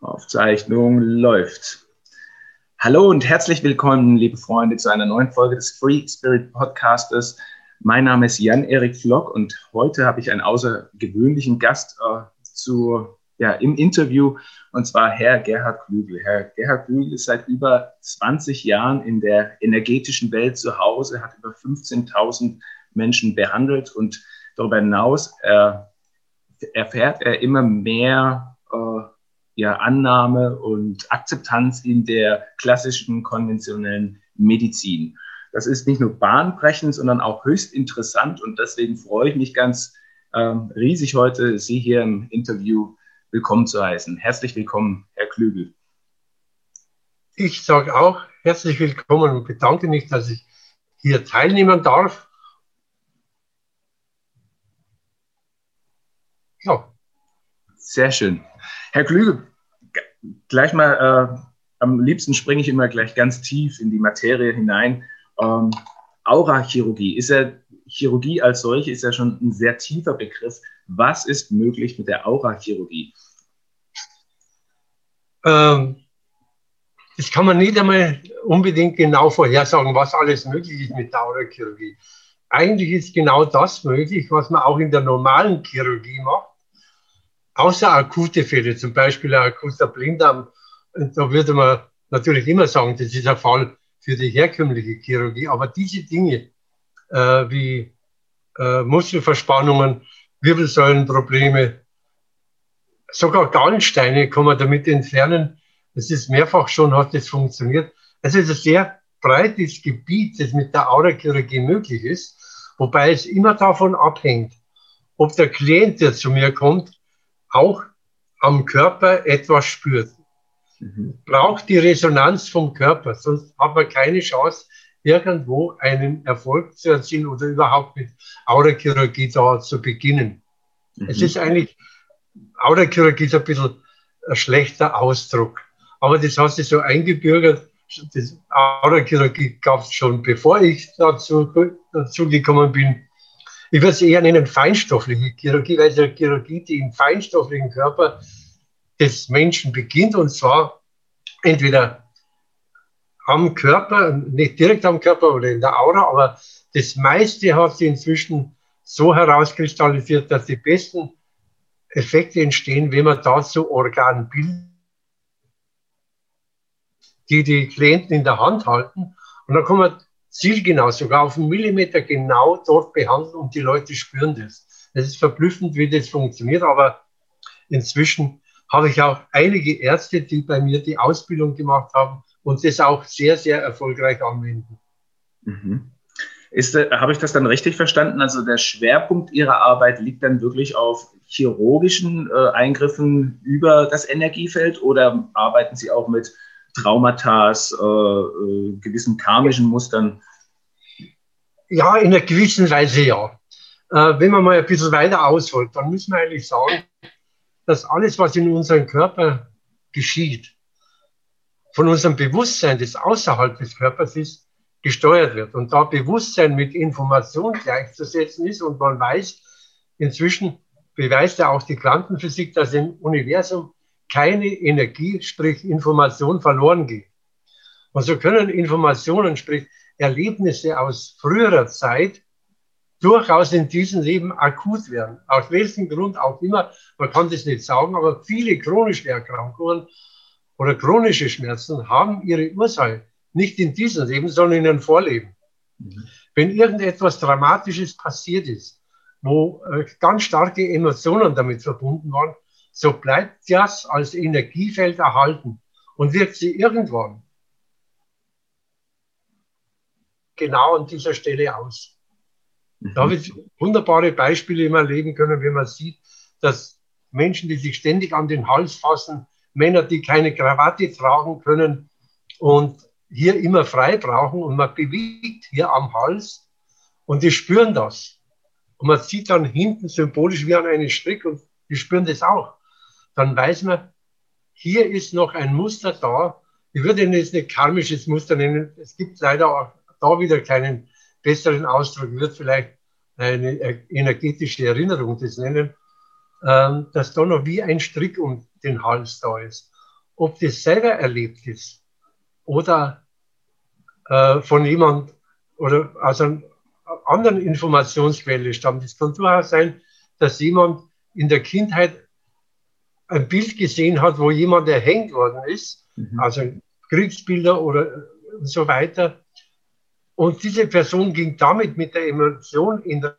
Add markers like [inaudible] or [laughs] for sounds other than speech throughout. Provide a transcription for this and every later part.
Aufzeichnung läuft. Hallo und herzlich willkommen, liebe Freunde, zu einer neuen Folge des Free Spirit Podcastes. Mein Name ist Jan-Erik Flock und heute habe ich einen außergewöhnlichen Gast äh, zu, ja, im Interview und zwar Herr Gerhard Klügel. Herr Gerhard Klügel ist seit über 20 Jahren in der energetischen Welt zu Hause, hat über 15.000 Menschen behandelt und darüber hinaus äh, erfährt er immer mehr äh, ja, Annahme und Akzeptanz in der klassischen konventionellen Medizin. Das ist nicht nur bahnbrechend, sondern auch höchst interessant und deswegen freue ich mich ganz ähm, riesig heute, Sie hier im Interview willkommen zu heißen. Herzlich willkommen, Herr Klügel. Ich sage auch herzlich willkommen und bedanke mich, dass ich hier teilnehmen darf. Ja. Sehr schön. Herr Klügel, gleich mal, äh, am liebsten springe ich immer gleich ganz tief in die Materie hinein. Ähm, Aurachirurgie ist ja, Chirurgie als solche ist ja schon ein sehr tiefer Begriff. Was ist möglich mit der Aurachirurgie? Ähm, das kann man nicht einmal unbedingt genau vorhersagen, was alles möglich ist mit der Aurachirurgie. Eigentlich ist genau das möglich, was man auch in der normalen Chirurgie macht außer akute Fälle, zum Beispiel ein akuter Blinddarm, da würde man natürlich immer sagen, das ist ein Fall für die herkömmliche Chirurgie. Aber diese Dinge äh, wie äh, Muskelverspannungen, Wirbelsäulenprobleme, sogar Gallensteine kann man damit entfernen. Das ist mehrfach schon, hat das funktioniert. Also es ist ein sehr breites Gebiet, das mit der Aurachirurgie möglich ist, wobei es immer davon abhängt, ob der Klient, der zu mir kommt, auch am Körper etwas spürt. Mhm. Braucht die Resonanz vom Körper, sonst hat man keine Chance, irgendwo einen Erfolg zu erzielen oder überhaupt mit Aurachirurgie da zu beginnen. Mhm. Es ist eigentlich, Aurachirurgie ist ein bisschen ein schlechter Ausdruck. Aber das hat sich so eingebürgert. Das Aurachirurgie gab es schon, bevor ich dazu, dazu gekommen bin. Ich würde es eher nennen feinstoffliche Chirurgie, weil es eine Chirurgie, die im feinstofflichen Körper des Menschen beginnt und zwar entweder am Körper, nicht direkt am Körper oder in der Aura, aber das meiste hat sich inzwischen so herauskristallisiert, dass die besten Effekte entstehen, wenn man dazu Organbilder, die die Klienten in der Hand halten. Und dann kann man zielgenau, sogar auf einen Millimeter genau dort behandeln und die Leute spüren das. Es ist verblüffend, wie das funktioniert, aber inzwischen habe ich auch einige Ärzte, die bei mir die Ausbildung gemacht haben und das auch sehr, sehr erfolgreich anwenden. Mhm. Ist, äh, habe ich das dann richtig verstanden? Also der Schwerpunkt Ihrer Arbeit liegt dann wirklich auf chirurgischen äh, Eingriffen über das Energiefeld oder arbeiten Sie auch mit Traumata, äh, äh, gewissen karmischen Mustern? Ja, in einer gewissen Weise ja. Äh, wenn man mal ein bisschen weiter ausholt, dann müssen wir eigentlich sagen, dass alles, was in unserem Körper geschieht, von unserem Bewusstsein, das außerhalb des Körpers ist, gesteuert wird. Und da Bewusstsein mit Information gleichzusetzen ist und man weiß, inzwischen beweist ja auch die Quantenphysik, dass im Universum keine Energie, sprich Information verloren geht. Und so können Informationen, sprich Erlebnisse aus früherer Zeit, durchaus in diesem Leben akut werden. Aus welchem Grund auch immer, man kann das nicht sagen, aber viele chronische Erkrankungen oder chronische Schmerzen haben ihre Ursache nicht in diesem Leben, sondern in einem Vorleben. Mhm. Wenn irgendetwas Dramatisches passiert ist, wo äh, ganz starke Emotionen damit verbunden waren, so bleibt das als Energiefeld erhalten und wirkt sie irgendwann genau an dieser Stelle aus. Mhm. Da habe ich wunderbare Beispiele immer leben können, wenn man sieht, dass Menschen, die sich ständig an den Hals fassen, Männer, die keine Krawatte tragen können und hier immer frei brauchen und man bewegt hier am Hals und die spüren das. Und man sieht dann hinten symbolisch wie an einen Strick und die spüren das auch dann weiß man, hier ist noch ein Muster da. Ich würde es nicht karmisches Muster nennen. Es gibt leider auch da wieder keinen besseren Ausdruck. Ich würde vielleicht eine energetische Erinnerung das nennen, ähm, dass da noch wie ein Strick um den Hals da ist. ob das selber erlebt ist oder äh, von jemand oder aus einer anderen Informationsquelle stammt. Es kann durchaus sein, dass jemand in der Kindheit ein Bild gesehen hat, wo jemand erhängt worden ist, mhm. also Kriegsbilder oder so weiter. Und diese Person ging damit mit der Emotion in der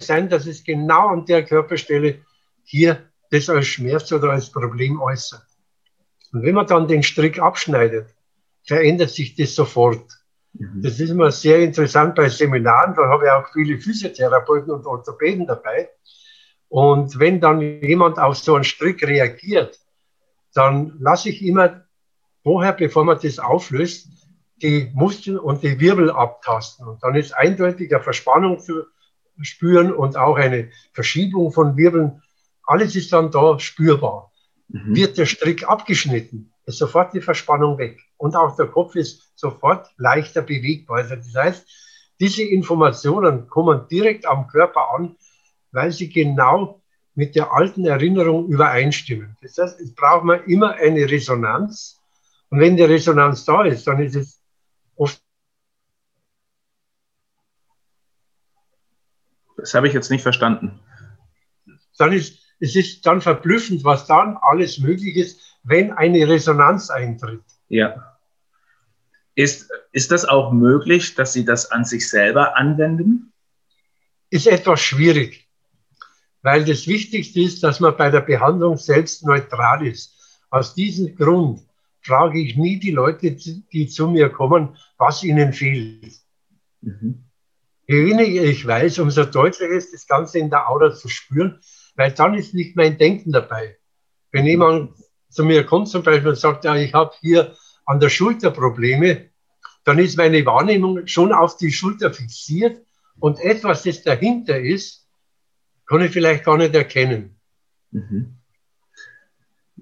sein, dass es genau an der Körperstelle hier das als Schmerz oder als Problem äußert. Und wenn man dann den Strick abschneidet, verändert sich das sofort. Mhm. Das ist immer sehr interessant bei Seminaren, da habe ich auch viele Physiotherapeuten und Orthopäden dabei. Und wenn dann jemand auf so einen Strick reagiert, dann lasse ich immer vorher, bevor man das auflöst, die Muskeln und die Wirbel abtasten. Und dann ist eindeutig eine Verspannung zu spüren und auch eine Verschiebung von Wirbeln. Alles ist dann da spürbar. Mhm. Wird der Strick abgeschnitten, ist sofort die Verspannung weg. Und auch der Kopf ist sofort leichter bewegbar. Also das heißt, diese Informationen kommen direkt am Körper an, weil sie genau mit der alten Erinnerung übereinstimmen. Das heißt, es braucht man immer eine Resonanz. Und wenn die Resonanz da ist, dann ist es oft. Das habe ich jetzt nicht verstanden. Dann ist, es ist dann verblüffend, was dann alles möglich ist, wenn eine Resonanz eintritt. Ja. Ist, ist das auch möglich, dass Sie das an sich selber anwenden? Ist etwas schwierig weil das Wichtigste ist, dass man bei der Behandlung selbst neutral ist. Aus diesem Grund frage ich nie die Leute, die zu mir kommen, was ihnen fehlt. Mhm. Je weniger ich weiß, umso deutlicher ist das Ganze in der Aura zu spüren, weil dann ist nicht mein Denken dabei. Wenn jemand zu mir kommt zum Beispiel und sagt, ja, ich habe hier an der Schulter Probleme, dann ist meine Wahrnehmung schon auf die Schulter fixiert und etwas, das dahinter ist, kann ich vielleicht gar nicht erkennen. Mhm.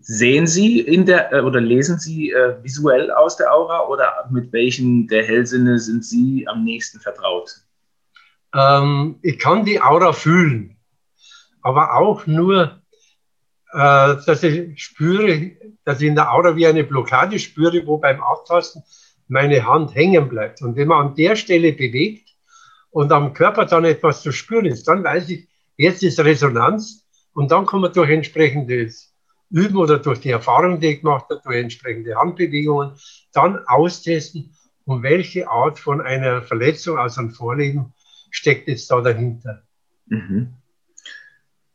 Sehen Sie in der äh, oder lesen Sie äh, visuell aus der Aura oder mit welchen der Hellsinne sind Sie am nächsten vertraut? Ähm, ich kann die Aura fühlen, aber auch nur, äh, dass ich spüre, dass ich in der Aura wie eine Blockade spüre, wo beim Abtasten meine Hand hängen bleibt. Und wenn man an der Stelle bewegt und am Körper dann etwas zu spüren ist, dann weiß ich, Jetzt ist Resonanz und dann kann man durch entsprechendes Üben oder durch die Erfahrung, die ich gemacht habe, durch entsprechende Handbewegungen, dann austesten, um welche Art von einer Verletzung, also ein Vorleben, steckt jetzt da dahinter. Mhm.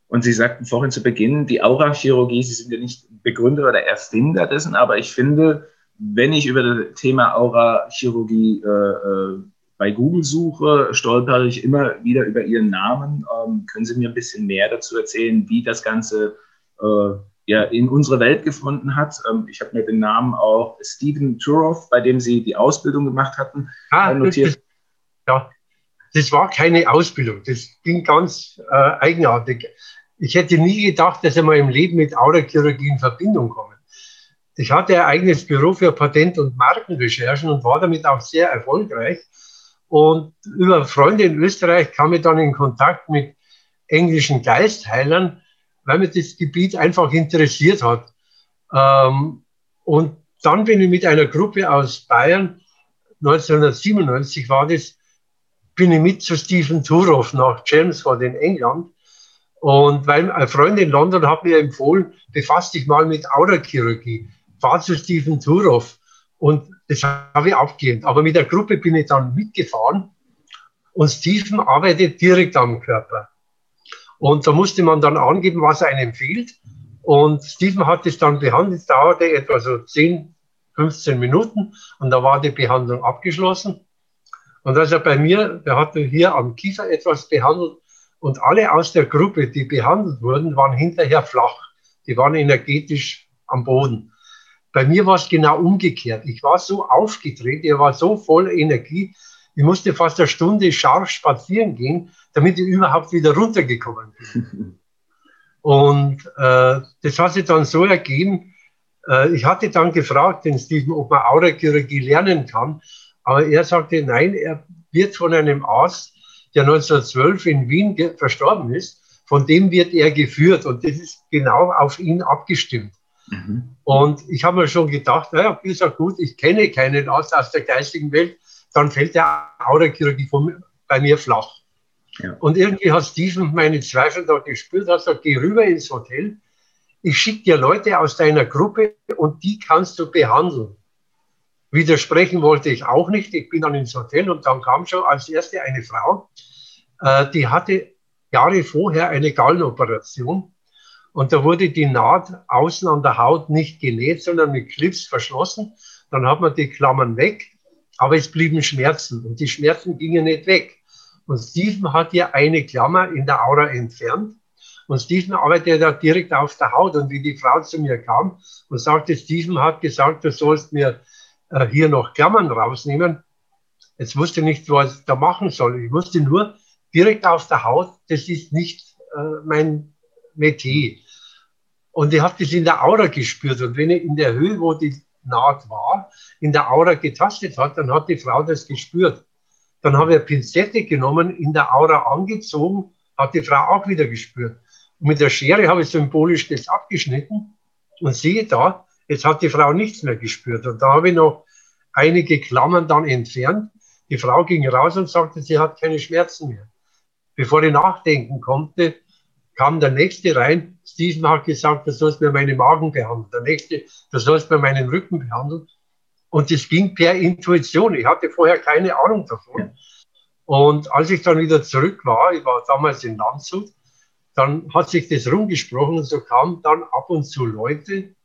Und Sie sagten vorhin zu Beginn, die Aurachirurgie, Sie sind ja nicht Begründer oder Erfinder dessen, aber ich finde, wenn ich über das Thema Aurachirurgie äh, äh bei Google suche, stolpere ich immer wieder über Ihren Namen. Ähm, können Sie mir ein bisschen mehr dazu erzählen, wie das Ganze äh, ja, in unsere Welt gefunden hat? Ähm, ich habe mir den Namen auch Stephen Turoff, bei dem Sie die Ausbildung gemacht hatten, ah, notiert. Das, ja, das war keine Ausbildung. Das ging ganz äh, eigenartig. Ich hätte nie gedacht, dass ich mal im Leben mit Aurachirurgie in Verbindung komme. Ich hatte ein eigenes Büro für Patent- und Markenrecherchen und war damit auch sehr erfolgreich. Und über Freunde in Österreich kam ich dann in Kontakt mit englischen Geistheilern, weil mich das Gebiet einfach interessiert hat. Ähm, und dann bin ich mit einer Gruppe aus Bayern, 1997 war das, bin ich mit zu Stephen Turoff nach Chelmsford in England. Und weil ein Freund in London hat mir empfohlen, befasst dich mal mit Aurachirurgie. Fahr zu Stephen Turoff. Und das habe ich abgelehnt. Aber mit der Gruppe bin ich dann mitgefahren und Stephen arbeitet direkt am Körper. Und da musste man dann angeben, was einem fehlt. Und Stephen hat es dann behandelt, dauerte etwa so 10, 15 Minuten und da war die Behandlung abgeschlossen. Und also bei mir, der hat hier am Kiefer etwas behandelt und alle aus der Gruppe, die behandelt wurden, waren hinterher flach. Die waren energetisch am Boden. Bei mir war es genau umgekehrt. Ich war so aufgedreht, ich war so voll Energie. Ich musste fast eine Stunde scharf spazieren gehen, damit ich überhaupt wieder runtergekommen bin. [laughs] Und äh, das hat sich dann so ergeben, äh, ich hatte dann gefragt den Steven, ob man Aurachirurgie lernen kann, aber er sagte, nein, er wird von einem Arzt, der 1912 in Wien verstorben ist, von dem wird er geführt und das ist genau auf ihn abgestimmt. Mhm. Und ich habe mir schon gedacht, naja, ist ja gut, ich kenne keinen Arzt aus der geistigen Welt, dann fällt der Aurachirurgie bei mir flach. Ja. Und irgendwie hat Steven meine Zweifel da gespürt, hat gesagt, geh rüber ins Hotel, ich schicke dir Leute aus deiner Gruppe und die kannst du behandeln. Widersprechen wollte ich auch nicht. Ich bin dann ins Hotel und dann kam schon als erste eine Frau, äh, die hatte Jahre vorher eine Gallenoperation und da wurde die Naht außen an der Haut nicht genäht, sondern mit Clips verschlossen. Dann hat man die Klammern weg, aber es blieben Schmerzen und die Schmerzen gingen nicht weg. Und Steven hat ja eine Klammer in der Aura entfernt und Steven arbeitet ja direkt auf der Haut. Und wie die Frau zu mir kam und sagte, Steven hat gesagt, du sollst mir äh, hier noch Klammern rausnehmen. Jetzt wusste ich nicht, was ich da machen soll. Ich wusste nur, direkt auf der Haut, das ist nicht äh, mein Metier. Und ich habe das in der Aura gespürt. Und wenn ich in der Höhe, wo die Naht war, in der Aura getastet hat, dann hat die Frau das gespürt. Dann habe ich eine Pinzette genommen, in der Aura angezogen, hat die Frau auch wieder gespürt. Und mit der Schere habe ich symbolisch das abgeschnitten und siehe da, jetzt hat die Frau nichts mehr gespürt. Und da habe ich noch einige Klammern dann entfernt. Die Frau ging raus und sagte, sie hat keine Schmerzen mehr. Bevor ich nachdenken konnte, kam der nächste rein. Steven hat gesagt, du sollst mir meinen Magen behandeln. Der nächste, du sollst mir meinen Rücken behandeln. Und das ging per Intuition. Ich hatte vorher keine Ahnung davon. Und als ich dann wieder zurück war, ich war damals in Landshut, dann hat sich das rumgesprochen und so kamen dann ab und zu Leute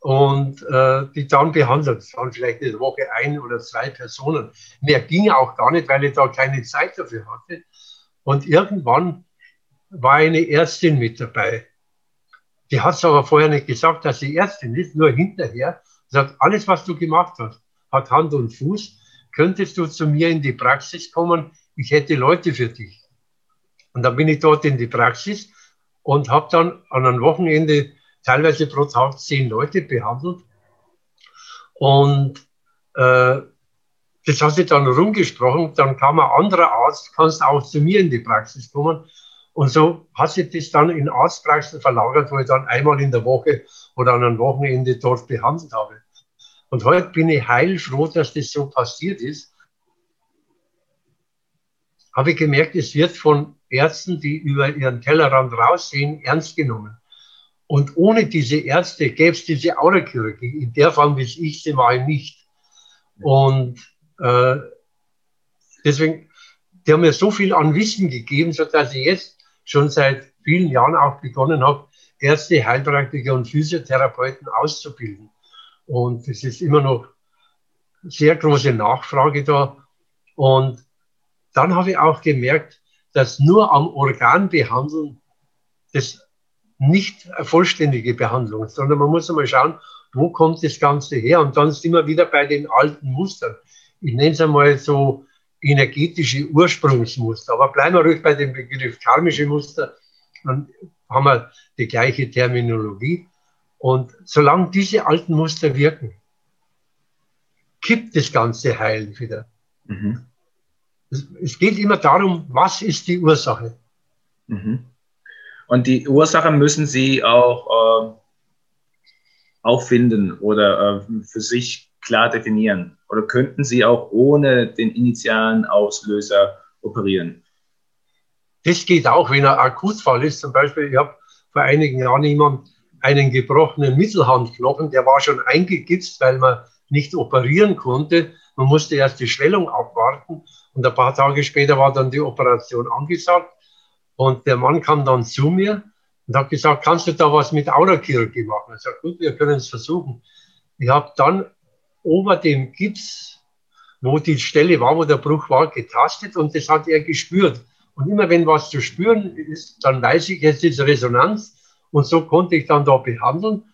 und äh, die dann behandelt. Es waren vielleicht eine Woche ein oder zwei Personen. Mehr ging auch gar nicht, weil ich da keine Zeit dafür hatte. Und irgendwann war eine Ärztin mit dabei. Die hat es aber vorher nicht gesagt, dass sie Ärztin ist, nur hinterher. Sie sagt, alles, was du gemacht hast, hat Hand und Fuß. Könntest du zu mir in die Praxis kommen? Ich hätte Leute für dich. Und dann bin ich dort in die Praxis und habe dann an einem Wochenende teilweise pro Tag zehn Leute behandelt. Und äh, das hat sich dann rumgesprochen. Dann kam ein anderer Arzt, kannst auch zu mir in die Praxis kommen. Und so hat sich das dann in Arztpraxen verlagert, wo ich dann einmal in der Woche oder an einem Wochenende dort behandelt habe. Und heute bin ich heilfroh, dass das so passiert ist. Habe ich gemerkt, es wird von Ärzten, die über ihren Tellerrand raussehen, ernst genommen. Und ohne diese Ärzte gäbe es diese Aurachirurgie in der Form, wie ich sie mal nicht. Und äh, deswegen, die haben mir so viel an Wissen gegeben, sodass ich jetzt schon seit vielen Jahren auch begonnen habe, Ärzte, Heilpraktiker und Physiotherapeuten auszubilden. Und es ist immer noch sehr große Nachfrage da. Und dann habe ich auch gemerkt, dass nur am Organ behandeln das nicht eine vollständige Behandlung, sondern man muss einmal schauen, wo kommt das Ganze her? Und dann sind wir wieder bei den alten Mustern. Ich nenne es einmal so energetische Ursprungsmuster. Aber bleiben wir ruhig bei dem Begriff karmische Muster, dann haben wir die gleiche Terminologie. Und solange diese alten Muster wirken, kippt das ganze Heilen wieder. Mhm. Es geht immer darum, was ist die Ursache. Mhm. Und die Ursache müssen Sie auch äh, auffinden oder äh, für sich klar definieren. Oder könnten Sie auch ohne den initialen Auslöser operieren? Das geht auch, wenn ein Akutfall ist. Zum Beispiel, ich habe vor einigen Jahren jemand einen gebrochenen Mittelhandknochen, der war schon eingegipst, weil man nicht operieren konnte. Man musste erst die Schwellung abwarten. Und ein paar Tage später war dann die Operation angesagt. Und der Mann kam dann zu mir und hat gesagt, kannst du da was mit Aurachirurgie machen? Ich sagte, gut, wir können es versuchen. Ich habe dann ober dem Gips, wo die Stelle war, wo der Bruch war, getastet und das hat er gespürt. Und immer wenn was zu spüren ist, dann weiß ich, jetzt ist Resonanz. Und so konnte ich dann da behandeln.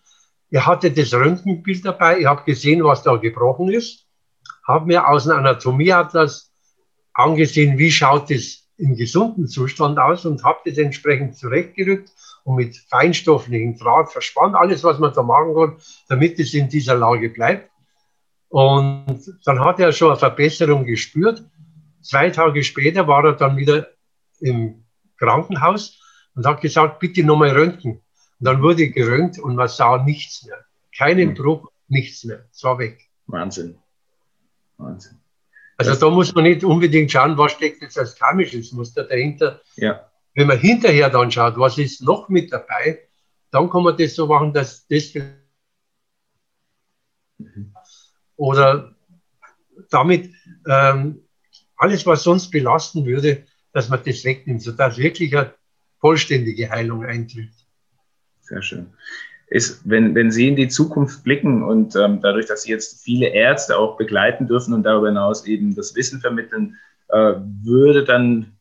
Er hatte das Röntgenbild dabei. Ich habe gesehen, was da gebrochen ist. Habe mir aus dem Anatomieatlas angesehen, wie schaut es im gesunden Zustand aus und habe das entsprechend zurechtgerückt und mit feinstofflichem Draht verspannt, alles, was man da machen kann, damit es in dieser Lage bleibt. Und dann hat er schon eine Verbesserung gespürt. Zwei Tage später war er dann wieder im Krankenhaus und hat gesagt, bitte nochmal röntgen. Und dann wurde geröntgt und man sah nichts mehr. Keinen. Bruch, nichts mehr. Es war weg. Wahnsinn. Wahnsinn. Also da muss man nicht unbedingt schauen, was steckt jetzt als karmisches Muster dahinter. Ja. Wenn man hinterher dann schaut, was ist noch mit dabei, dann kann man das so machen, dass das mhm. Oder damit ähm, alles, was sonst belasten würde, dass man das wegnimmt, sodass wirklich eine vollständige Heilung eintritt. Sehr schön. Ist, wenn, wenn Sie in die Zukunft blicken und ähm, dadurch, dass Sie jetzt viele Ärzte auch begleiten dürfen und darüber hinaus eben das Wissen vermitteln, äh, würde dann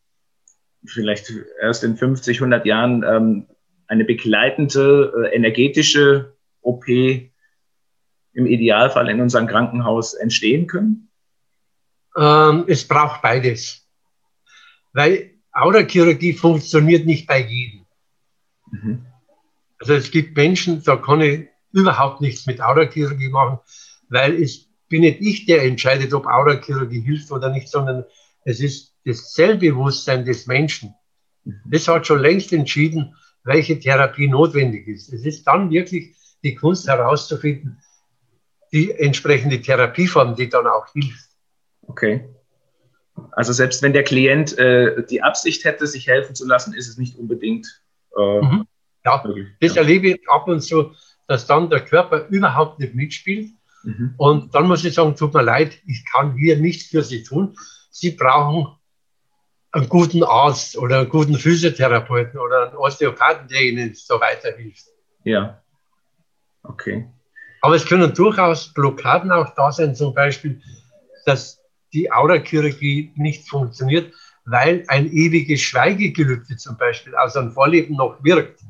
vielleicht erst in 50, 100 Jahren ähm, eine begleitende äh, energetische OP im Idealfall in unserem Krankenhaus entstehen können? Ähm, es braucht beides. Weil Aurachirurgie funktioniert nicht bei jedem. Mhm. Also es gibt Menschen, da kann ich überhaupt nichts mit Aurachirurgie machen, weil es bin nicht ich, der entscheidet, ob Aurachirurgie hilft oder nicht, sondern es ist das Zellbewusstsein des Menschen. Mhm. Das hat schon längst entschieden, welche Therapie notwendig ist. Es ist dann wirklich die Kunst herauszufinden, die entsprechende Therapieform, die dann auch hilft. Okay. Also selbst wenn der Klient äh, die Absicht hätte, sich helfen zu lassen, ist es nicht unbedingt. Äh, mhm. Ja, möglich. das ja. erlebe ich ab und zu, dass dann der Körper überhaupt nicht mitspielt. Mhm. Und dann muss ich sagen, tut mir leid, ich kann hier nichts für Sie tun. Sie brauchen einen guten Arzt oder einen guten Physiotherapeuten oder einen Osteopathen, der Ihnen so weiterhilft. Ja. Okay. Aber es können durchaus Blockaden auch da sein, zum Beispiel, dass die Aurachirurgie nicht funktioniert, weil ein ewiges Schweigegelübde zum Beispiel aus einem Vorleben noch wirkt.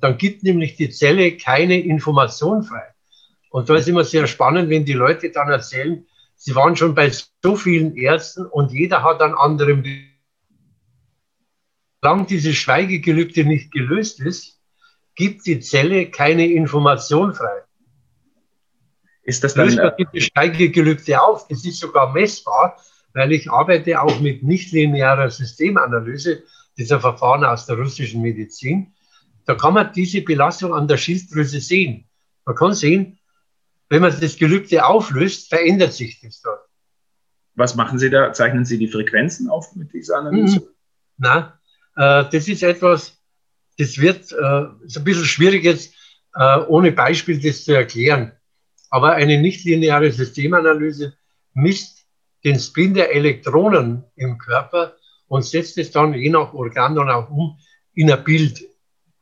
Dann gibt nämlich die Zelle keine Information frei. Und da ist immer sehr spannend, wenn die Leute dann erzählen, sie waren schon bei so vielen Ärzten und jeder hat einen anderen Solange dieses Schweigegelübde nicht gelöst ist, gibt die Zelle keine Information frei. Ist das dann, Löst man äh, dieses Schweigegelübde auf? Das ist sogar messbar, weil ich arbeite auch mit nichtlinearer Systemanalyse, dieser Verfahren aus der russischen Medizin. Da kann man diese Belastung an der Schilddrüse sehen. Man kann sehen, wenn man das Gelübde auflöst, verändert sich das dort. Was machen Sie da? Zeichnen Sie die Frequenzen auf mit dieser Analyse? Mhm. Nein, äh, das ist etwas, das wird äh, ist ein bisschen schwierig jetzt, äh, ohne Beispiel das zu erklären. Aber eine nichtlineare Systemanalyse misst den Spin der Elektronen im Körper und setzt es dann je nach Organ dann auch um in ein Bild.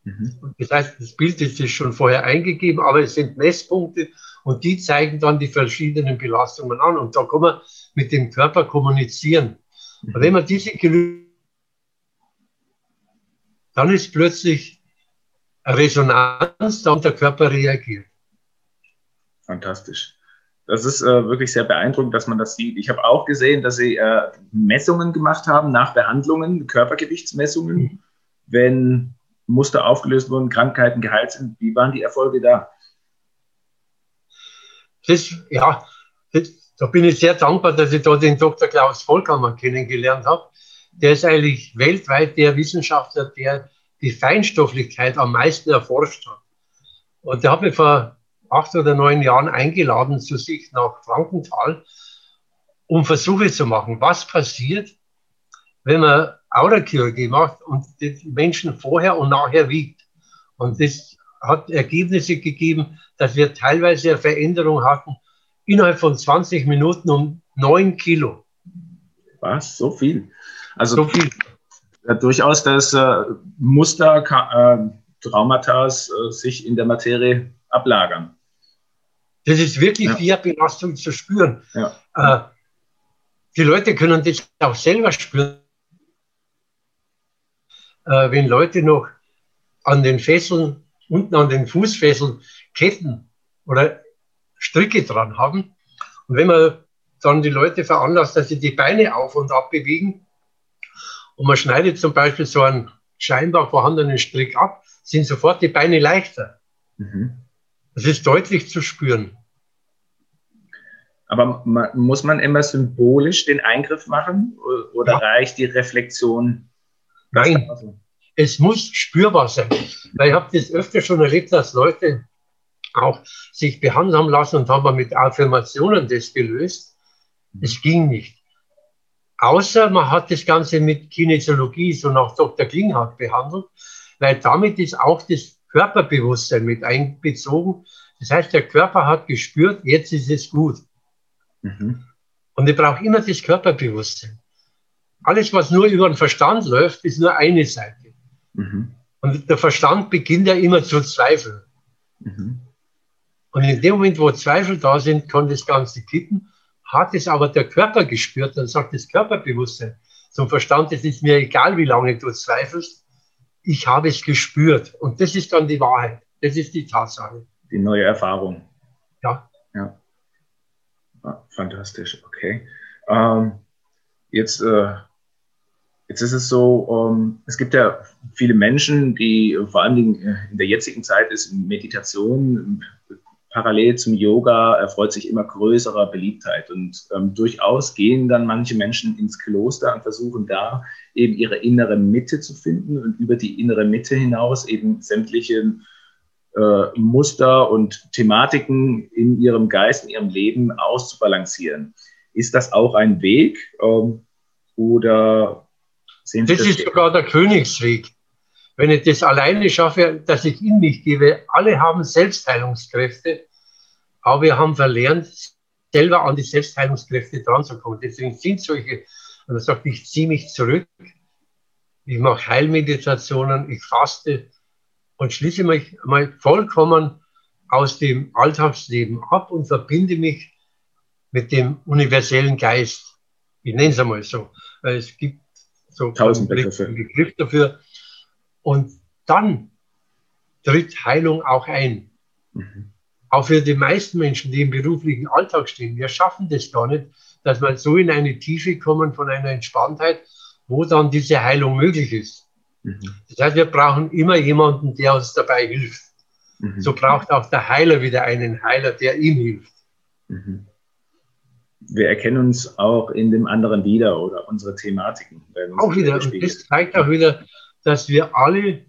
Mhm. Das heißt, das Bild ist schon vorher eingegeben, aber es sind Messpunkte und die zeigen dann die verschiedenen Belastungen an und da kann man mit dem Körper kommunizieren. Mhm. Und wenn man diese Gelüste dann ist plötzlich Resonanz, und der Körper reagiert. Fantastisch. Das ist äh, wirklich sehr beeindruckend, dass man das sieht. Ich habe auch gesehen, dass Sie äh, Messungen gemacht haben nach Behandlungen, Körpergewichtsmessungen, mhm. wenn Muster aufgelöst wurden, Krankheiten geheilt sind. Wie waren die Erfolge da? Das, ja, das, da bin ich sehr dankbar, dass ich da den Dr. Klaus Vollkammer kennengelernt habe der ist eigentlich weltweit der Wissenschaftler, der die Feinstofflichkeit am meisten erforscht hat. Und der hat mich vor acht oder neun Jahren eingeladen zu sich nach Frankenthal, um Versuche zu machen. Was passiert, wenn man Aurachirurgie macht und die Menschen vorher und nachher wiegt? Und das hat Ergebnisse gegeben, dass wir teilweise eine Veränderung hatten innerhalb von 20 Minuten um neun Kilo. Was? So viel? Also so viel. Ja, durchaus, dass äh, Muster, äh, Traumata äh, sich in der Materie ablagern. Das ist wirklich ja. via Belastung zu spüren. Ja. Äh, die Leute können das auch selber spüren. Äh, wenn Leute noch an den Fesseln, unten an den Fußfesseln Ketten oder Stricke dran haben. Und wenn man dann die Leute veranlasst, dass sie die Beine auf und ab bewegen, und man schneidet zum Beispiel so einen scheinbar vorhandenen Strick ab, sind sofort die Beine leichter. Mhm. Das ist deutlich zu spüren. Aber man, muss man immer symbolisch den Eingriff machen oder ja. reicht die Reflexion? Nein. Es muss spürbar sein. Weil ich habe das öfter schon erlebt, dass Leute auch sich behandeln haben lassen und haben mit Affirmationen das gelöst. Es ging nicht. Außer man hat das Ganze mit Kinesiologie, so nach Dr. Klinghardt behandelt, weil damit ist auch das Körperbewusstsein mit einbezogen. Das heißt, der Körper hat gespürt, jetzt ist es gut. Mhm. Und ich brauche immer das Körperbewusstsein. Alles, was nur über den Verstand läuft, ist nur eine Seite. Mhm. Und der Verstand beginnt ja immer zu zweifeln. Mhm. Und in dem Moment, wo Zweifel da sind, kann das Ganze kippen. Hat es aber der Körper gespürt, dann sagt das Körperbewusstsein zum Verstand, es ist mir egal, wie lange du zweifelst, ich habe es gespürt. Und das ist dann die Wahrheit. Das ist die Tatsache. Die neue Erfahrung. Ja. Ja. Ah, fantastisch, okay. Ähm, jetzt, äh, jetzt ist es so, ähm, es gibt ja viele Menschen, die vor allen Dingen äh, in der jetzigen Zeit ist Meditation parallel zum Yoga erfreut sich immer größerer Beliebtheit. Und ähm, durchaus gehen dann manche Menschen ins Kloster und versuchen da eben ihre innere Mitte zu finden und über die innere Mitte hinaus eben sämtliche äh, Muster und Thematiken in ihrem Geist, in ihrem Leben auszubalancieren. Ist das auch ein Weg ähm, oder sehen Sie das? Das ist sogar der Königsweg. Wenn ich das alleine schaffe, dass ich in mich gebe, alle haben Selbstheilungskräfte, aber wir haben verlernt, selber an die Selbstheilungskräfte dran zu kommen. Deswegen sind solche, und er sagt, ich ziehe mich zurück, ich mache Heilmeditationen, ich faste und schließe mich mal vollkommen aus dem Alltagsleben ab und verbinde mich mit dem universellen Geist. Ich nenne es einmal so, weil es gibt so einen Begriff dafür. Und dann tritt Heilung auch ein. Mhm. Auch für die meisten Menschen, die im beruflichen Alltag stehen, wir schaffen das gar nicht, dass man so in eine Tiefe kommen von einer Entspanntheit, wo dann diese Heilung möglich ist. Mhm. Das heißt, wir brauchen immer jemanden, der uns dabei hilft. Mhm. So braucht auch der Heiler wieder einen Heiler, der ihm hilft. Mhm. Wir erkennen uns auch in dem anderen wieder oder unsere Thematiken. Auch wieder. Und das zeigt auch wieder, dass wir alle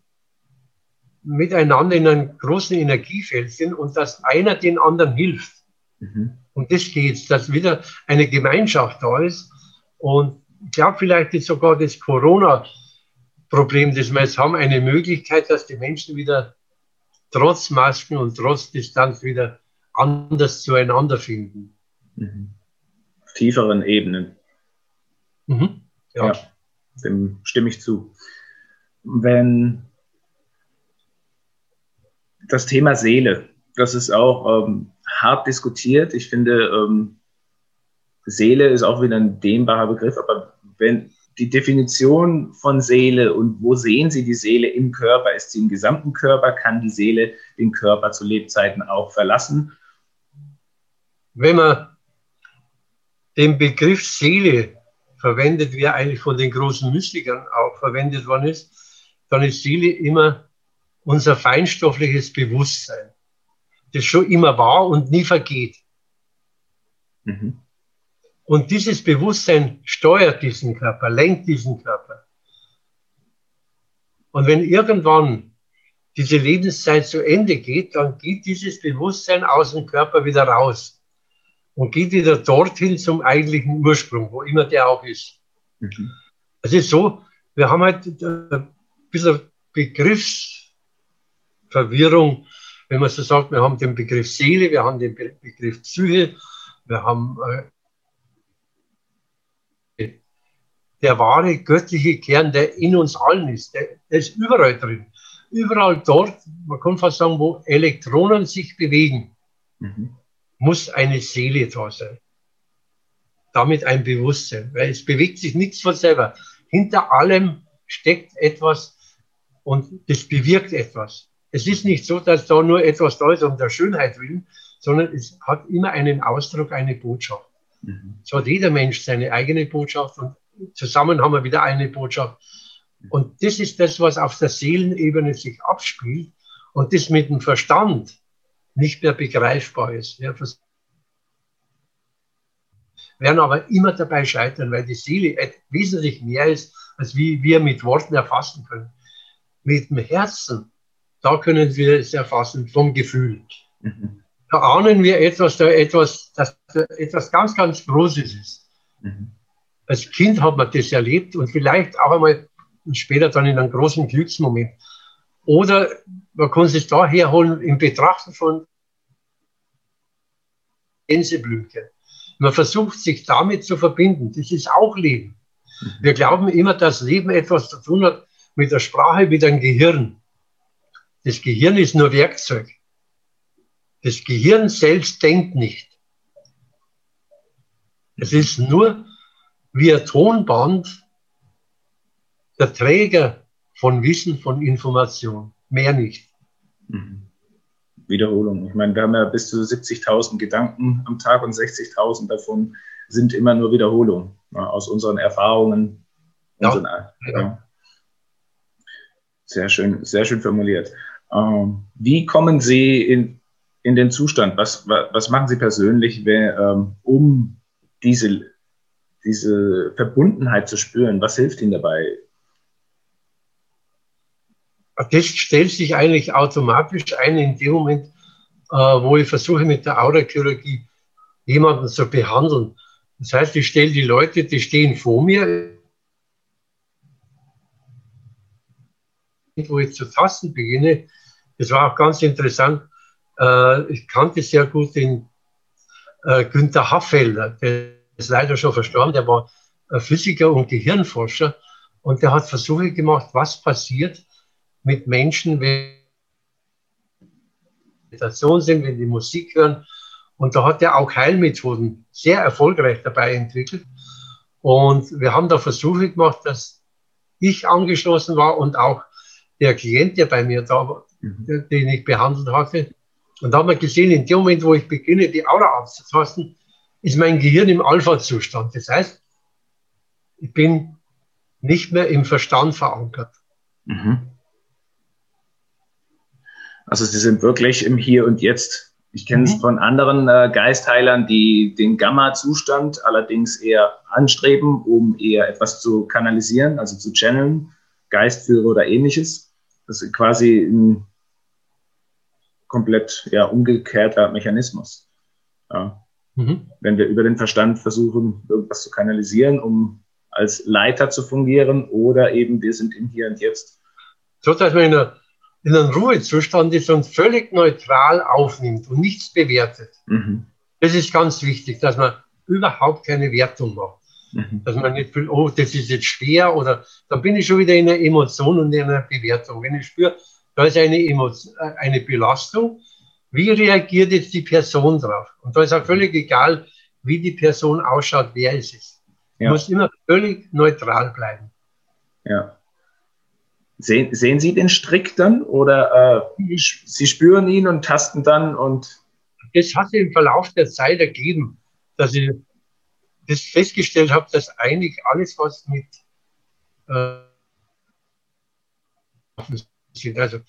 miteinander in einem großen Energiefeld sind und dass einer den anderen hilft. Mhm. Und das geht, dass wieder eine Gemeinschaft da ist. Und ich glaube, vielleicht ist sogar das Corona-Problem, das wir jetzt haben, eine Möglichkeit, dass die Menschen wieder trotz Masken und trotz Distanz wieder anders zueinander finden. Mhm. Auf tieferen Ebenen. Mhm. Ja. ja, dem stimme ich zu wenn das Thema Seele, das ist auch ähm, hart diskutiert. Ich finde, ähm, Seele ist auch wieder ein dehnbarer Begriff, aber wenn die Definition von Seele und wo sehen Sie die Seele im Körper? Ist sie im gesamten Körper? Kann die Seele den Körper zu Lebzeiten auch verlassen? Wenn man den Begriff Seele verwendet, wie er eigentlich von den großen Mystikern auch verwendet worden ist, dann ist Seele immer unser feinstoffliches Bewusstsein, das schon immer war und nie vergeht. Mhm. Und dieses Bewusstsein steuert diesen Körper, lenkt diesen Körper. Und wenn irgendwann diese Lebenszeit zu Ende geht, dann geht dieses Bewusstsein aus dem Körper wieder raus und geht wieder dorthin zum eigentlichen Ursprung, wo immer der auch ist. Mhm. Es ist so, wir haben halt äh, bisschen Begriffsverwirrung, wenn man so sagt, wir haben den Begriff Seele, wir haben den Begriff Psyche, wir haben äh, der wahre göttliche Kern, der in uns allen ist, der, der ist überall drin. Überall dort, man kann fast sagen, wo Elektronen sich bewegen, mhm. muss eine Seele da sein. Damit ein Bewusstsein, weil es bewegt sich nichts von selber. Hinter allem steckt etwas, und das bewirkt etwas. Es ist nicht so, dass da nur etwas da ist um der Schönheit willen, sondern es hat immer einen Ausdruck, eine Botschaft. Mhm. So hat jeder Mensch seine eigene Botschaft und zusammen haben wir wieder eine Botschaft. Und das ist das, was auf der Seelenebene sich abspielt und das mit dem Verstand nicht mehr begreifbar ist. Wir werden aber immer dabei scheitern, weil die Seele wesentlich mehr ist, als wie wir mit Worten erfassen können. Mit dem Herzen, da können wir es erfassen vom Gefühl. Mhm. Da ahnen wir etwas, da etwas, das etwas ganz, ganz Großes ist. Mhm. Als Kind hat man das erlebt und vielleicht auch einmal später dann in einem großen Glücksmoment. Oder man kann es da herholen im Betrachten von Gänseblümchen. Man versucht sich damit zu verbinden. Das ist auch Leben. Mhm. Wir glauben immer, dass Leben etwas zu tun hat mit der Sprache, mit dem Gehirn. Das Gehirn ist nur Werkzeug. Das Gehirn selbst denkt nicht. Es ist nur wie ein Tonband der Träger von Wissen, von Information. Mehr nicht. Mhm. Wiederholung. Ich meine, wir haben ja bis zu 70.000 Gedanken am Tag und 60.000 davon sind immer nur Wiederholung ja, aus unseren Erfahrungen. Ja. Unseren, ja. Sehr schön, sehr schön formuliert. Ähm, wie kommen Sie in, in den Zustand? Was, was machen Sie persönlich, ähm, um diese, diese Verbundenheit zu spüren? Was hilft Ihnen dabei? Das stellt sich eigentlich automatisch ein in dem Moment, äh, wo ich versuche mit der Aurachirurgie jemanden zu behandeln. Das heißt, ich stelle die Leute, die stehen vor mir, wo ich zu tasten beginne, das war auch ganz interessant. Äh, ich kannte sehr gut den äh, Günther Haffelder, der ist leider schon verstorben, der war Physiker und Gehirnforscher und der hat Versuche gemacht, was passiert mit Menschen, wenn Meditation sind, wenn die Musik hören. Und da hat er auch Heilmethoden sehr erfolgreich dabei entwickelt. Und wir haben da Versuche gemacht, dass ich angeschlossen war und auch der Klient, der bei mir da war, mhm. den ich behandelt hatte. Und da haben wir gesehen, in dem Moment, wo ich beginne, die Aura abzutasten, ist mein Gehirn im Alpha-Zustand. Das heißt, ich bin nicht mehr im Verstand verankert. Mhm. Also sie sind wirklich im Hier und Jetzt. Ich kenne es mhm. von anderen äh, Geistheilern, die den Gamma-Zustand allerdings eher anstreben, um eher etwas zu kanalisieren, also zu channeln, Geistführer oder ähnliches. Das ist quasi ein komplett ja, umgekehrter Mechanismus. Ja. Mhm. Wenn wir über den Verstand versuchen, irgendwas zu kanalisieren, um als Leiter zu fungieren, oder eben wir sind im Hier und Jetzt. So, dass man in, einer, in einem Ruhezustand ist und völlig neutral aufnimmt und nichts bewertet. Mhm. Das ist ganz wichtig, dass man überhaupt keine Wertung macht. Mhm. Dass man nicht fühlt, oh, das ist jetzt schwer oder dann bin ich schon wieder in einer Emotion und in einer Bewertung. Wenn ich spüre, da ist eine, Emotion, äh, eine Belastung, wie reagiert jetzt die Person drauf? Und da ist auch völlig egal, wie die Person ausschaut, wer es ist. Ja. muss immer völlig neutral bleiben. Ja. Sehen, sehen Sie den Strick dann oder äh, Sie spüren ihn und tasten dann und. Das hat sich im Verlauf der Zeit ergeben, dass ich das festgestellt habe, dass eigentlich alles, was mit äh, also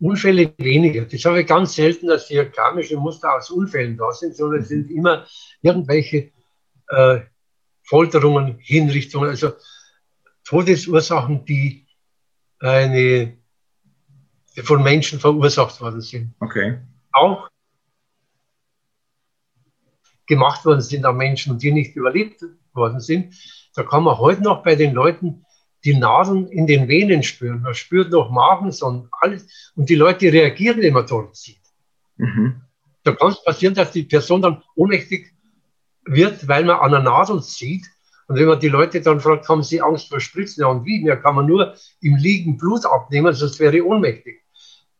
Unfälle weniger. Das habe ich ganz selten, dass diagramische Muster aus Unfällen da sind, sondern es sind immer irgendwelche äh, Folterungen, Hinrichtungen, also Todesursachen, die eine, die von Menschen verursacht worden sind. Okay. Auch gemacht worden sind an Menschen, die nicht überlebt worden sind. Da kann man heute noch bei den Leuten die Nadeln in den Venen spüren. Man spürt noch Magen, und alles. Und die Leute reagieren, wenn man dort sieht. Mhm. Da kann es passieren, dass die Person dann ohnmächtig wird, weil man an der Nadel zieht. Und wenn man die Leute dann fragt, haben sie Angst vor Spritzen? Ja, und wie? Mir kann man nur im Liegen Blut abnehmen, sonst wäre ich ohnmächtig.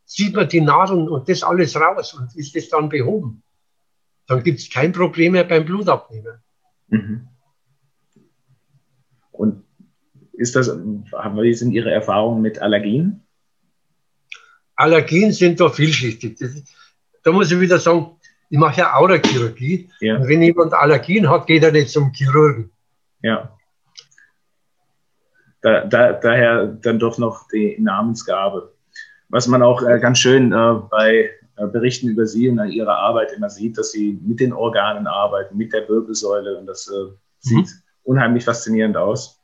Sieht man die Nadeln und das alles raus und ist das dann behoben dann gibt es kein Problem mehr beim Blutabnehmen. Mhm. Und ist das, wie sind Ihre Erfahrungen mit Allergien? Allergien sind da vielschichtig. Das, da muss ich wieder sagen, ich mache ja Aurachirurgie. Ja. Und wenn jemand Allergien hat, geht er nicht zum Chirurgen. Ja. Da, da, daher dann doch noch die Namensgabe. Was man auch äh, ganz schön äh, bei berichten über sie und ihre Arbeit immer sieht, dass sie mit den Organen arbeiten, mit der Wirbelsäule und das äh, sieht mhm. unheimlich faszinierend aus.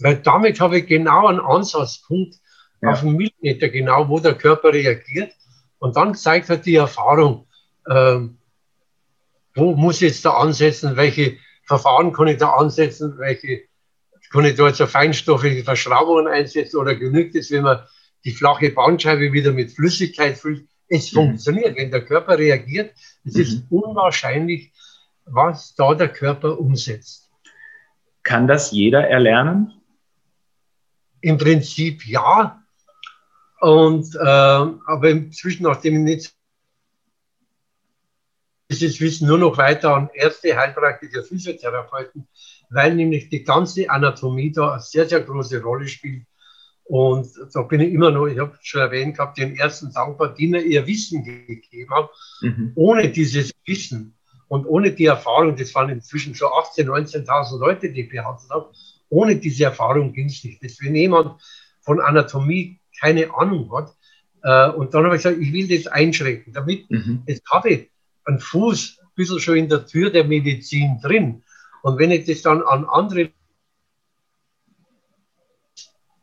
Weil damit habe ich genau einen Ansatzpunkt, ja. auf einen Millimeter genau, wo der Körper reagiert. Und dann zeigt halt die Erfahrung, ähm, wo muss ich jetzt da ansetzen, welche Verfahren kann ich da ansetzen, welche kann ich da jetzt eine feinstoffliche Verschraubungen einsetzen oder genügt es, wenn man die flache Bandscheibe wieder mit Flüssigkeit füllt. Es mhm. funktioniert, wenn der Körper reagiert. Es mhm. ist unwahrscheinlich, was da der Körper umsetzt. Kann das jeder erlernen? Im Prinzip ja. Und, äh, aber inzwischen, nachdem ich nicht dieses Wissen nur noch weiter an Ärzte, Heilpraktiker, Physiotherapeuten, weil nämlich die ganze Anatomie da eine sehr, sehr große Rolle spielt. Und da bin ich immer noch, ich habe schon erwähnt gehabt, den ersten dankbar, die mir ihr Wissen gegeben haben. Mhm. Ohne dieses Wissen und ohne die Erfahrung, das waren inzwischen schon 18.000, 19.000 Leute, die ich behandelt habe, ohne diese Erfahrung ging es nicht. Das, wenn jemand von Anatomie keine Ahnung hat, äh, und dann habe ich gesagt, ich will das einschränken, damit mhm. jetzt habe ich einen Fuß ein bisschen schon in der Tür der Medizin drin. Und wenn ich das dann an andere,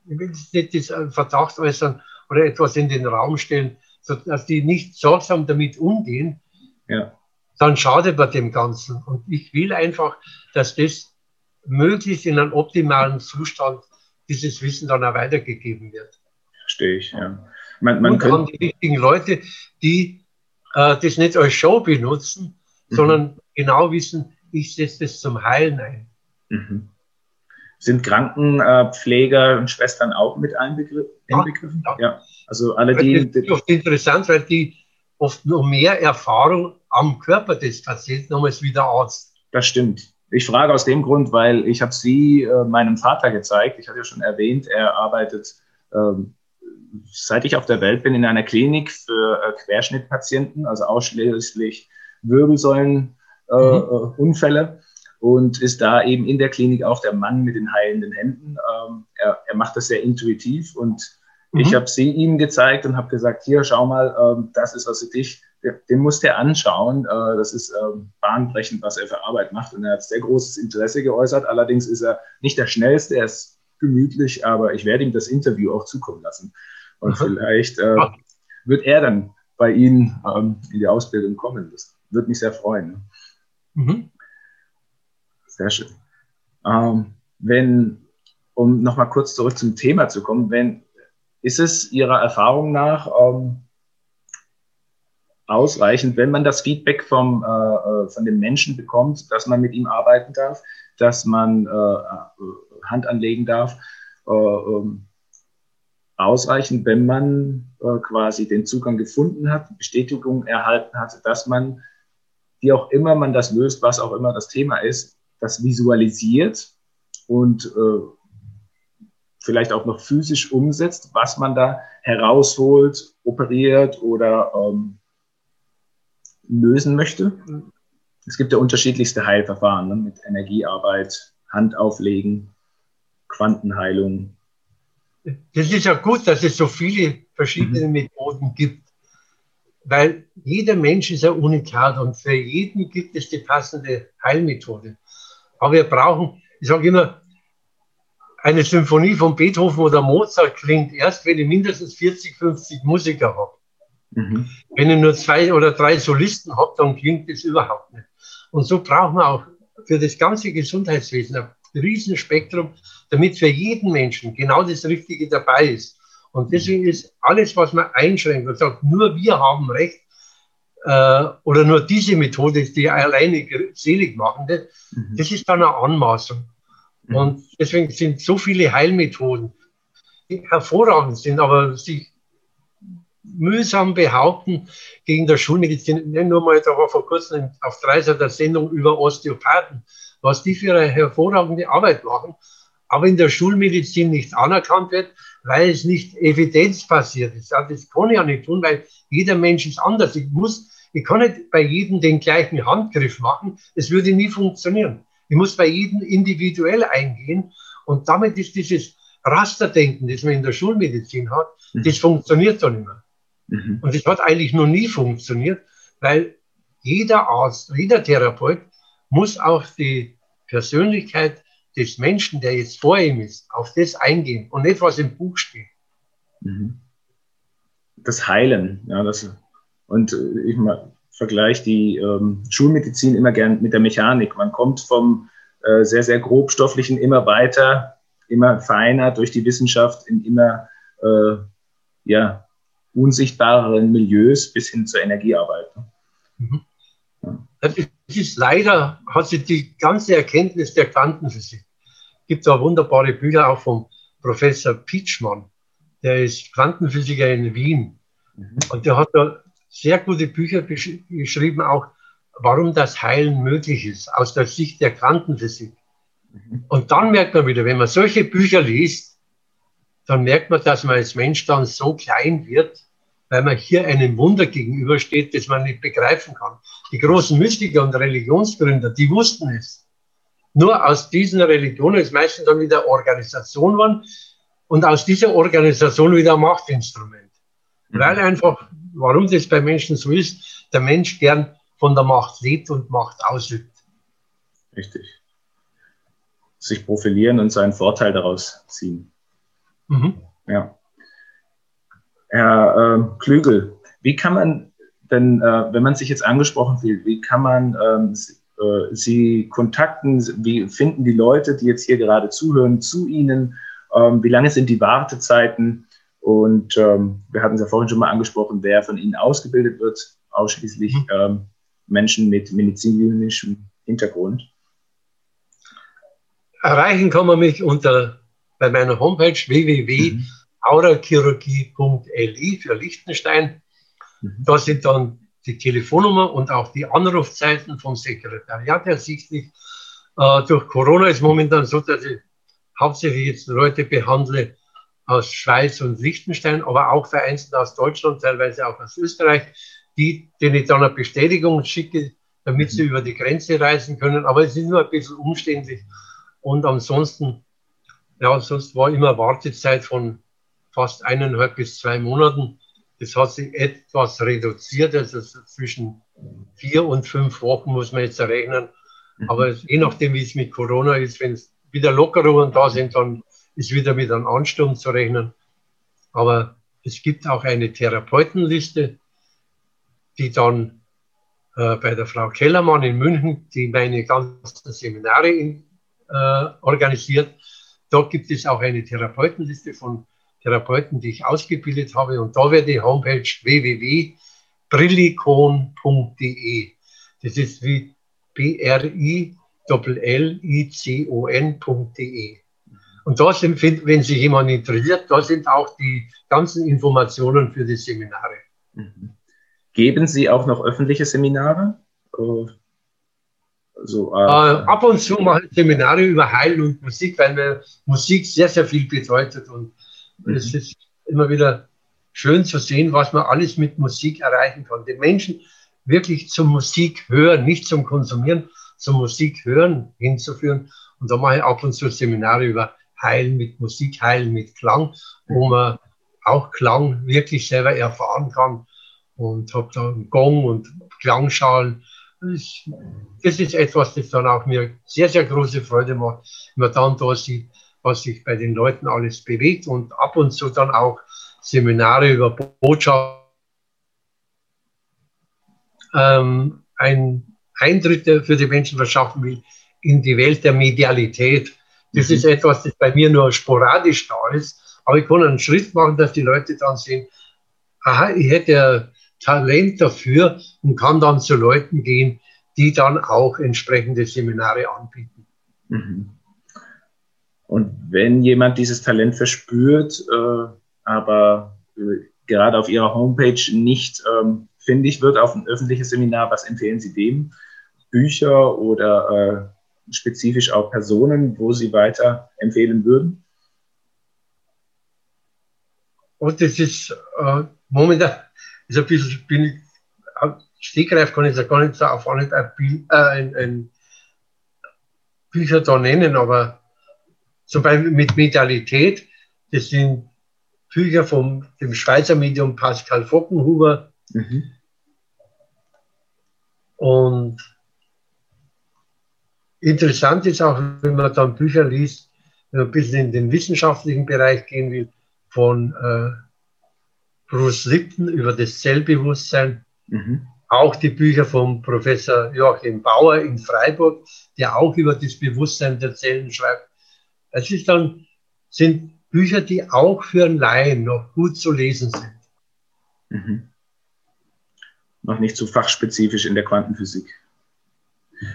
ich will nicht das Verdacht äußern oder etwas in den Raum stellen, dass die nicht sorgsam damit umgehen, ja. dann schadet man dem Ganzen. Und ich will einfach, dass das möglichst in einem optimalen Zustand dieses Wissen dann auch weitergegeben wird. Verstehe ich, ja. Man, man und haben die richtigen Leute, die äh, das nicht als Show benutzen, mhm. sondern genau wissen, ich setze das zum Heilen ein. Mhm. Sind Krankenpfleger und Schwestern auch mit einbegriffen? Ja, ja. Also alle die. Das ist oft interessant, weil die oft noch mehr Erfahrung am Körper des Patienten haben als wie der Arzt. Das stimmt. Ich frage aus dem Grund, weil ich habe sie äh, meinem Vater gezeigt. Ich hatte ja schon erwähnt, er arbeitet ähm, seit ich auf der Welt bin in einer Klinik für äh, Querschnittpatienten, also ausschließlich Wirbelsäulenunfälle äh, mhm. Und ist da eben in der Klinik auch der Mann mit den heilenden Händen. Ähm, er, er, macht das sehr intuitiv und mhm. ich habe sie ihm gezeigt und habe gesagt, hier, schau mal, ähm, das ist was für dich. Den musst du anschauen. Äh, das ist ähm, bahnbrechend, was er für Arbeit macht. Und er hat sehr großes Interesse geäußert. Allerdings ist er nicht der Schnellste, er ist gemütlich, aber ich werde ihm das Interview auch zukommen lassen. Und mhm. vielleicht äh, wird er dann bei Ihnen ähm, in die Ausbildung kommen. Das würde mich sehr freuen. Mhm. Sehr schön. Ähm, wenn, um nochmal kurz zurück zum Thema zu kommen, wenn, ist es Ihrer Erfahrung nach ähm, ausreichend, wenn man das Feedback vom, äh, äh von dem Menschen bekommt, dass man mit ihm arbeiten darf, dass man äh, Hand anlegen darf, äh, ähm, ausreichen, wenn man äh, quasi den Zugang gefunden hat, Bestätigung erhalten hat, dass man, wie auch immer man das löst, was auch immer das Thema ist, das visualisiert und äh, vielleicht auch noch physisch umsetzt, was man da herausholt, operiert oder ähm, lösen möchte. Es gibt ja unterschiedlichste Heilverfahren ne, mit Energiearbeit, Handauflegen, Quantenheilung, das ist ja gut, dass es so viele verschiedene mhm. Methoden gibt, weil jeder Mensch ist ein Unikat und für jeden gibt es die passende Heilmethode. Aber wir brauchen, ich sage immer, eine Symphonie von Beethoven oder Mozart klingt erst, wenn ich mindestens 40, 50 Musiker habe. Mhm. Wenn ich nur zwei oder drei Solisten habe, dann klingt es überhaupt nicht. Und so brauchen wir auch für das ganze Gesundheitswesen ein Riesenspektrum damit für jeden Menschen genau das Richtige dabei ist. Und deswegen ist alles, was man einschränkt und sagt, nur wir haben Recht, äh, oder nur diese Methode ist die alleine selig machende, mhm. das ist dann eine Anmaßung. Mhm. Und deswegen sind so viele Heilmethoden, die hervorragend sind, aber sich mühsam behaupten gegen der Schulmedizin. Nennen nur mal, da war vor kurzem auf Dreiser der Sendung über Osteopathen, was die für eine hervorragende Arbeit machen aber in der Schulmedizin nicht anerkannt wird, weil es nicht evidenzbasiert ist. Das kann ich ja nicht tun, weil jeder Mensch ist anders. Ich muss, ich kann nicht bei jedem den gleichen Handgriff machen. Es würde nie funktionieren. Ich muss bei jedem individuell eingehen und damit ist dieses Rasterdenken, das man in der Schulmedizin hat, mhm. das funktioniert dann immer. Mhm. Und das hat eigentlich noch nie funktioniert, weil jeder Arzt, jeder Therapeut muss auch die Persönlichkeit des Menschen, der jetzt vor ihm ist, auf das eingehen und nicht, was im Buch steht. Mhm. Das Heilen, ja, das, und äh, ich vergleiche die ähm, Schulmedizin immer gern mit der Mechanik. Man kommt vom äh, sehr, sehr grobstofflichen immer weiter, immer feiner durch die Wissenschaft in immer äh, ja, unsichtbareren Milieus bis hin zur Energiearbeit. Mhm. Ja. Das ist leider, hat sich die ganze Erkenntnis der Quantenphysik, gibt da wunderbare Bücher auch vom Professor Pietschmann, der ist Quantenphysiker in Wien. Mhm. Und der hat da sehr gute Bücher geschrieben, auch warum das Heilen möglich ist, aus der Sicht der Quantenphysik. Mhm. Und dann merkt man wieder, wenn man solche Bücher liest, dann merkt man, dass man als Mensch dann so klein wird, weil man hier einem Wunder gegenübersteht, das man nicht begreifen kann. Die großen Mystiker und Religionsgründer, die wussten es. Nur aus diesen Religionen ist meistens dann wieder Organisation geworden und aus dieser Organisation wieder Machtinstrument. Weil einfach warum das bei Menschen so ist, der Mensch gern von der Macht lebt und Macht ausübt. Richtig. Sich profilieren und seinen Vorteil daraus ziehen. Mhm. Ja. Herr äh, Klügel, wie kann man denn, äh, wenn man sich jetzt angesprochen fühlt, wie kann man ähm, äh, Sie kontakten? Wie finden die Leute, die jetzt hier gerade zuhören, zu Ihnen? Ähm, wie lange sind die Wartezeiten? Und ähm, wir hatten es ja vorhin schon mal angesprochen, wer von Ihnen ausgebildet wird, ausschließlich mhm. ähm, Menschen mit medizinischem Hintergrund. Erreichen kann man mich unter bei meiner Homepage www.aurachirurgie.li für Liechtenstein. Mhm. Da sind dann die Telefonnummer und auch die Anrufzeiten vom Sekretariat ersichtlich. Äh, durch Corona ist momentan so, dass ich hauptsächlich jetzt Leute behandle, aus Schweiz und Liechtenstein, aber auch vereinzelt aus Deutschland, teilweise auch aus Österreich, die, denen ich dann eine Bestätigung schicke, damit sie mhm. über die Grenze reisen können. Aber es ist nur ein bisschen umständlich. Und ansonsten, ja, sonst war immer Wartezeit von fast eineinhalb bis zwei Monaten. Das hat sich etwas reduziert, also zwischen vier und fünf Wochen muss man jetzt rechnen. Mhm. Aber je nachdem, wie es mit Corona ist, wenn es wieder Lockerungen da sind, dann ist wieder mit einem Ansturm zu rechnen. Aber es gibt auch eine Therapeutenliste, die dann äh, bei der Frau Kellermann in München, die meine ganzen Seminare in, äh, organisiert, dort gibt es auch eine Therapeutenliste von Therapeuten, die ich ausgebildet habe. Und da wäre die Homepage www.brillicon.de. Das ist wie B-R-I-L-L-I-C-O-N.de. Und da sind, wenn sich jemand interessiert, da sind auch die ganzen Informationen für die Seminare. Mhm. Geben Sie auch noch öffentliche Seminare? So, äh, äh, ab und zu mache ich Seminare über Heilen und Musik, weil mir Musik sehr, sehr viel bedeutet. Und mhm. es ist immer wieder schön zu sehen, was man alles mit Musik erreichen kann. Den Menschen wirklich zur Musik hören, nicht zum Konsumieren, zur Musik hören hinzuführen. Und da mache ich ab und zu Seminare über heilen mit Musik, heilen mit Klang, wo man auch Klang wirklich selber erfahren kann. Und habe da einen Gong und Klangschalen. Das, das ist etwas, das dann auch mir sehr, sehr große Freude macht, wenn man dann da sieht, was sich bei den Leuten alles bewegt und ab und zu dann auch Seminare über Botschaft, ähm, ein Eintritt für die Menschen verschaffen will in die Welt der Medialität. Das mhm. ist etwas, das bei mir nur sporadisch da ist. Aber ich kann einen Schritt machen, dass die Leute dann sehen, aha, ich hätte Talent dafür und kann dann zu Leuten gehen, die dann auch entsprechende Seminare anbieten. Mhm. Und wenn jemand dieses Talent verspürt, äh, aber äh, gerade auf Ihrer Homepage nicht ähm, findig wird auf ein öffentliches Seminar, was empfehlen Sie dem? Bücher oder äh, spezifisch auch Personen, wo Sie weiter empfehlen würden? Und das ist äh, momentan ist ein bisschen, bin ich, Stegreif kann ich ja gar nicht so auf ein, ein, ein, ein Bücher da nennen, aber zum Beispiel mit Medialität, das sind Bücher vom dem Schweizer Medium Pascal Fockenhuber. Mhm. Und Interessant ist auch, wenn man dann Bücher liest, wenn man ein bisschen in den wissenschaftlichen Bereich gehen will, von äh, Bruce Lipton über das Zellbewusstsein. Mhm. Auch die Bücher vom Professor Joachim Bauer in Freiburg, der auch über das Bewusstsein der Zellen schreibt. Es ist dann, sind Bücher, die auch für einen Laien noch gut zu lesen sind. Mhm. Noch nicht so fachspezifisch in der Quantenphysik.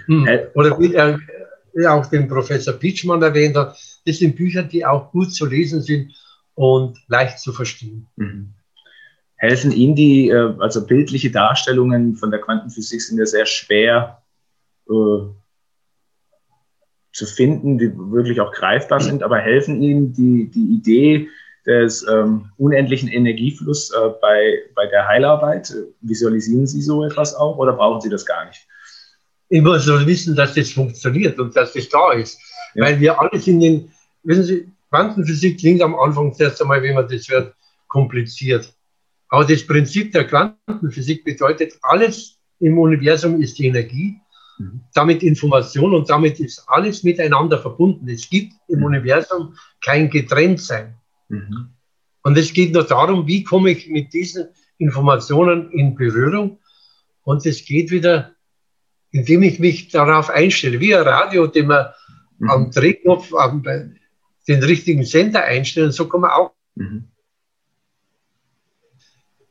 Hm. Oder wie er auch den Professor Pitschmann erwähnt hat, das sind Bücher, die auch gut zu lesen sind und leicht zu verstehen. Mhm. Helfen Ihnen die, äh, also bildliche Darstellungen von der Quantenphysik sind ja sehr schwer äh, zu finden, die wirklich auch greifbar sind, aber helfen Ihnen die, die Idee des ähm, unendlichen Energiefluss äh, bei, bei der Heilarbeit? Visualisieren Sie so etwas auch oder brauchen Sie das gar nicht? Ich muss nur wissen, dass das funktioniert und dass das da ist. Ja. Weil wir alles in den, wissen Sie, Quantenphysik klingt am Anfang zuerst einmal, wenn man das hört, kompliziert. Aber das Prinzip der Quantenphysik bedeutet, alles im Universum ist Energie, mhm. damit Information und damit ist alles miteinander verbunden. Es gibt im mhm. Universum kein Getrenntsein. Mhm. Und es geht nur darum, wie komme ich mit diesen Informationen in Berührung. Und es geht wieder, indem ich mich darauf einstelle, wie ein Radio, den man mhm. am Drehknopf am, den richtigen Sender einstellen. So kann man auch. Mhm.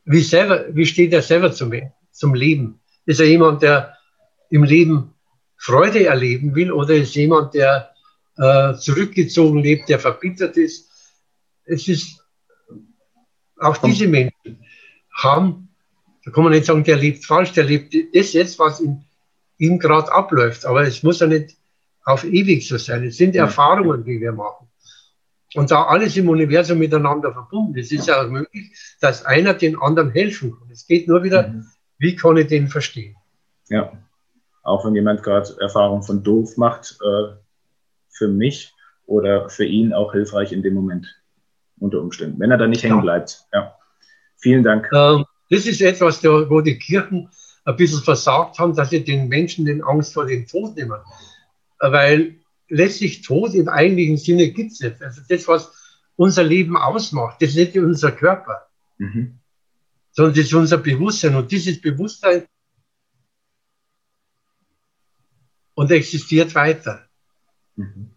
Wie, selber, wie steht er selber zum, zum Leben? Ist er jemand, der im Leben Freude erleben will oder ist jemand, der äh, zurückgezogen lebt, der verbittert ist? Es ist, auch diese Menschen haben, da kann man nicht sagen, der lebt falsch, der lebt das jetzt, was in ihm gerade abläuft. Aber es muss ja nicht auf ewig so sein. Es sind Erfahrungen, die wir machen. Und da alles im Universum miteinander verbunden ist, ist ja auch möglich, dass einer den anderen helfen kann. Es geht nur wieder, mhm. wie kann ich den verstehen? Ja, auch wenn jemand gerade Erfahrung von doof macht, äh, für mich oder für ihn auch hilfreich in dem Moment unter Umständen, wenn er da nicht hängen bleibt. Ja. Vielen Dank. Ähm, das ist etwas, wo die Kirchen ein bisschen versagt haben, dass sie den Menschen den Angst vor dem Tod nehmen. Weil letztlich Tod im eigentlichen Sinne gibt es nicht. Also das, was unser Leben ausmacht, das ist nicht unser Körper, mhm. sondern das ist unser Bewusstsein. Und dieses Bewusstsein und existiert weiter. Mhm.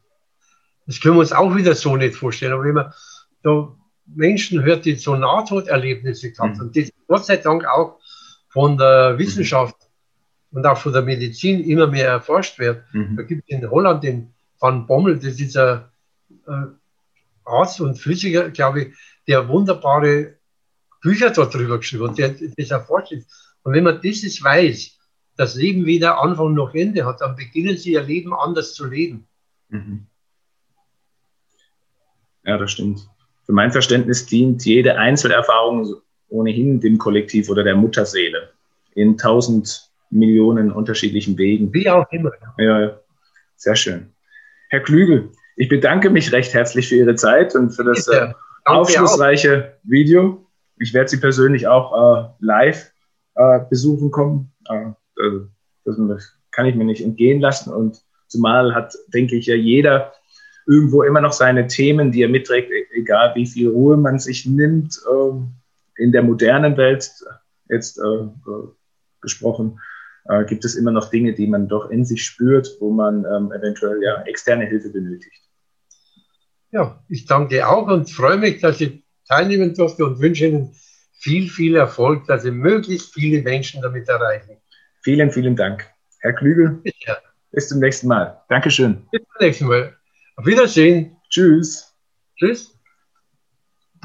Das können wir uns auch wieder so nicht vorstellen. Aber wenn man da Menschen hört, die so Nahtoderlebnisse gehabt haben, mhm. die Gott sei Dank auch von der Wissenschaft mhm. und auch von der Medizin immer mehr erforscht wird. Mhm. Da gibt es in Holland den Van Bommel, das ist ein äh, Arzt und Physiker, glaube ich, der wunderbare Bücher darüber geschrieben hat, der das erforscht ist. Und wenn man dieses weiß, das Leben weder Anfang noch Ende hat, dann beginnen sie ihr Leben anders zu leben. Mhm. Ja, das stimmt. Für mein Verständnis dient jede Einzelerfahrung ohnehin dem Kollektiv oder der Mutterseele in tausend Millionen unterschiedlichen Wegen. Wie auch immer. Ja, sehr schön. Herr Klügel, ich bedanke mich recht herzlich für Ihre Zeit und für das äh, aufschlussreiche Video. Ich werde Sie persönlich auch äh, live äh, besuchen kommen. Äh, also, das kann ich mir nicht entgehen lassen. Und zumal hat, denke ich, ja jeder irgendwo immer noch seine Themen, die er mitträgt, e-, egal wie viel Ruhe man sich nimmt. Ähm, in der modernen Welt jetzt äh, äh, gesprochen, äh, gibt es immer noch Dinge, die man doch in sich spürt, wo man ähm, eventuell ja externe Hilfe benötigt. Ja, ich danke auch und freue mich, dass ich teilnehmen durfte und wünsche Ihnen viel, viel Erfolg, dass Sie möglichst viele Menschen damit erreichen. Vielen, vielen Dank. Herr Klügel, ja. bis zum nächsten Mal. Dankeschön. Bis zum nächsten Mal. Auf Wiedersehen. Tschüss. Tschüss.